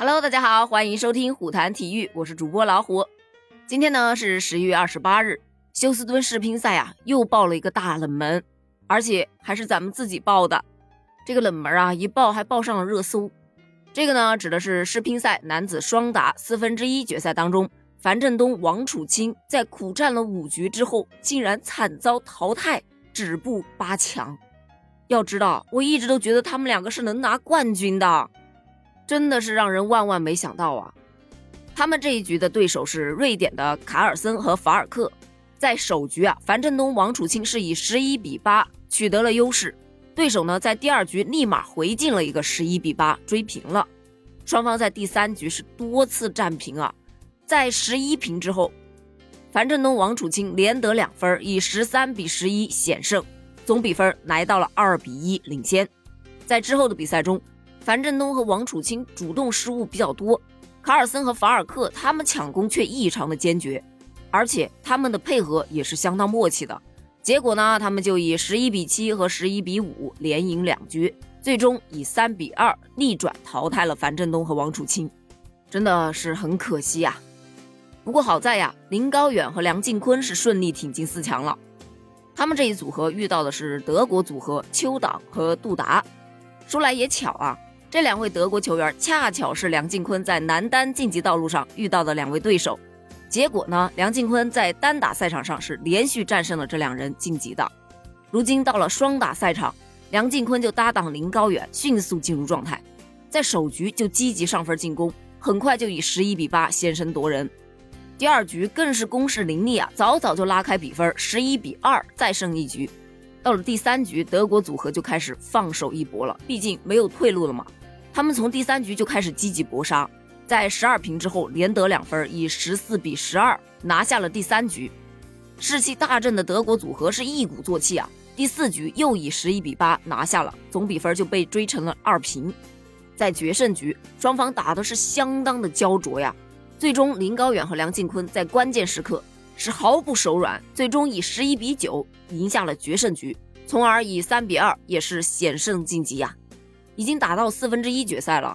Hello，大家好，欢迎收听虎谈体育，我是主播老虎。今天呢是十一月二十八日，休斯敦世乒赛啊又爆了一个大冷门，而且还是咱们自己报的。这个冷门啊一爆还爆上了热搜。这个呢指的是世乒赛男子双打四分之一决赛当中，樊振东、王楚钦在苦战了五局之后，竟然惨遭淘汰，止步八强。要知道，我一直都觉得他们两个是能拿冠军的。真的是让人万万没想到啊！他们这一局的对手是瑞典的卡尔森和法尔克。在首局啊，樊振东、王楚钦是以十一比八取得了优势，对手呢在第二局立马回敬了一个十一比八追平了。双方在第三局是多次战平啊，在十一平之后，樊振东、王楚钦连得两分，以十三比十一险胜，总比分来到了二比一领先。在之后的比赛中。樊振东和王楚钦主动失误比较多，卡尔森和法尔克他们抢攻却异常的坚决，而且他们的配合也是相当默契的。结果呢，他们就以十一比七和十一比五连赢两局，最终以三比二逆转淘汰了樊振东和王楚钦，真的是很可惜呀。不过好在呀，林高远和梁靖昆是顺利挺进四强了。他们这一组合遇到的是德国组合邱党和杜达。说来也巧啊。这两位德国球员恰巧是梁靖昆在男单晋级道路上遇到的两位对手，结果呢，梁靖昆在单打赛场上是连续战胜了这两人晋级的。如今到了双打赛场，梁靖昆就搭档林高远迅速进入状态，在首局就积极上分进攻，很快就以十一比八先声夺人。第二局更是攻势凌厉啊，早早就拉开比分，十一比二再胜一局。到了第三局，德国组合就开始放手一搏了，毕竟没有退路了嘛。他们从第三局就开始积极搏杀，在十二平之后连得两分，以十四比十二拿下了第三局。士气大振的德国组合是一鼓作气啊，第四局又以十一比八拿下了，总比分就被追成了二平。在决胜局，双方打的是相当的焦灼呀。最终，林高远和梁靖昆在关键时刻是毫不手软，最终以十一比九赢下了决胜局，从而以三比二也是险胜晋级呀。已经打到四分之一决赛了，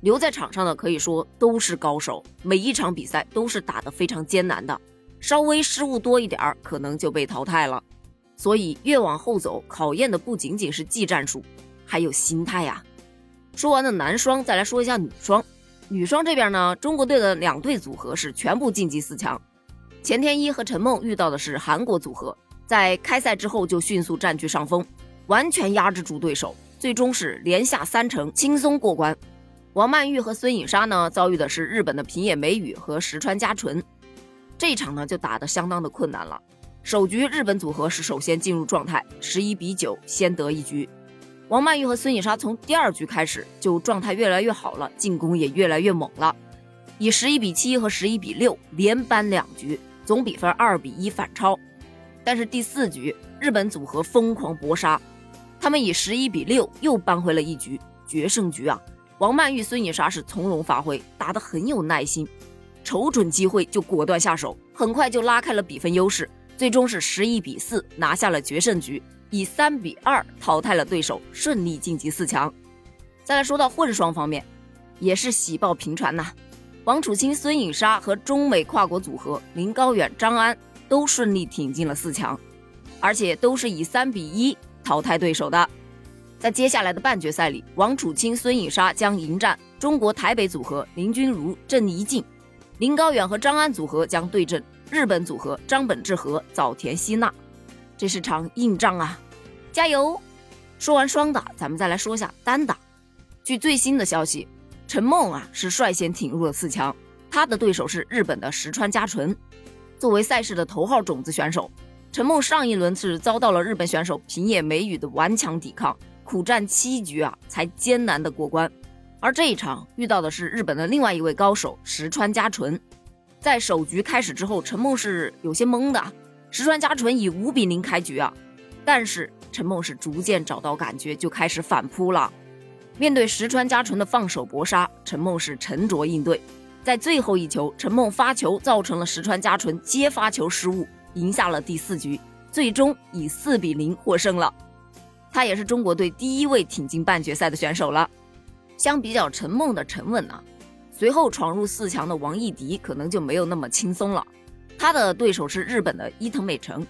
留在场上的可以说都是高手，每一场比赛都是打得非常艰难的，稍微失误多一点儿，可能就被淘汰了。所以越往后走，考验的不仅仅是技战术，还有心态呀。说完了男双，再来说一下女双。女双这边呢，中国队的两队组合是全部晋级四强，钱天一和陈梦遇到的是韩国组合，在开赛之后就迅速占据上风，完全压制住对手。最终是连下三城，轻松过关。王曼玉和孙颖莎呢，遭遇的是日本的平野美宇和石川佳纯，这场呢就打得相当的困难了。首局日本组合是首先进入状态，十一比九先得一局。王曼玉和孙颖莎从第二局开始就状态越来越好了，进攻也越来越猛了，以十一比七和十一比六连扳两局，总比分二比一反超。但是第四局日本组合疯狂搏杀。他们以十一比六又扳回了一局决胜局啊！王曼玉、孙颖莎是从容发挥，打得很有耐心，瞅准机会就果断下手，很快就拉开了比分优势，最终是十一比四拿下了决胜局，以三比二淘汰了对手，顺利晋级四强。再来说到混双方面，也是喜报频传呐，王楚钦、孙颖莎和中美跨国组合林高远、张安都顺利挺进了四强，而且都是以三比一。淘汰对手的，在接下来的半决赛里，王楚钦、孙颖莎将迎战中国台北组合林君如、郑怡静；林高远和张安组合将对阵日本组合张本智和、早田希娜。这是场硬仗啊，加油！说完双打，咱们再来说下单打。据最新的消息，陈梦啊是率先挺入了四强，她的对手是日本的石川佳纯，作为赛事的头号种子选手。陈梦上一轮是遭到了日本选手平野美宇的顽强抵抗，苦战七局啊，才艰难的过关。而这一场遇到的是日本的另外一位高手石川佳纯。在首局开始之后，陈梦是有些懵的，石川佳纯以五比零开局啊，但是陈梦是逐渐找到感觉，就开始反扑了。面对石川佳纯的放手搏杀，陈梦是沉着应对。在最后一球，陈梦发球造成了石川佳纯接发球失误。赢下了第四局，最终以四比零获胜了。他也是中国队第一位挺进半决赛的选手了。相比较陈梦的沉稳呢，随后闯入四强的王艺迪可能就没有那么轻松了。他的对手是日本的伊藤美诚。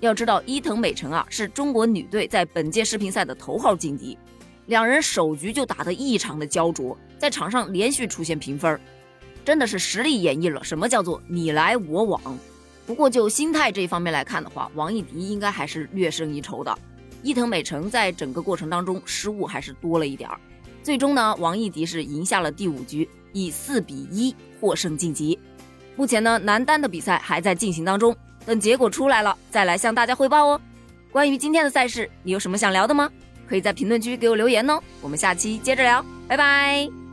要知道，伊藤美诚啊是中国女队在本届世乒赛的头号劲敌，两人首局就打得异常的焦灼，在场上连续出现平分，真的是实力演绎了什么叫做你来我往。不过就心态这一方面来看的话，王艺迪应该还是略胜一筹的。伊藤美诚在整个过程当中失误还是多了一点儿，最终呢，王艺迪是赢下了第五局，以四比一获胜晋级。目前呢，男单的比赛还在进行当中，等结果出来了再来向大家汇报哦。关于今天的赛事，你有什么想聊的吗？可以在评论区给我留言哦。我们下期接着聊，拜拜。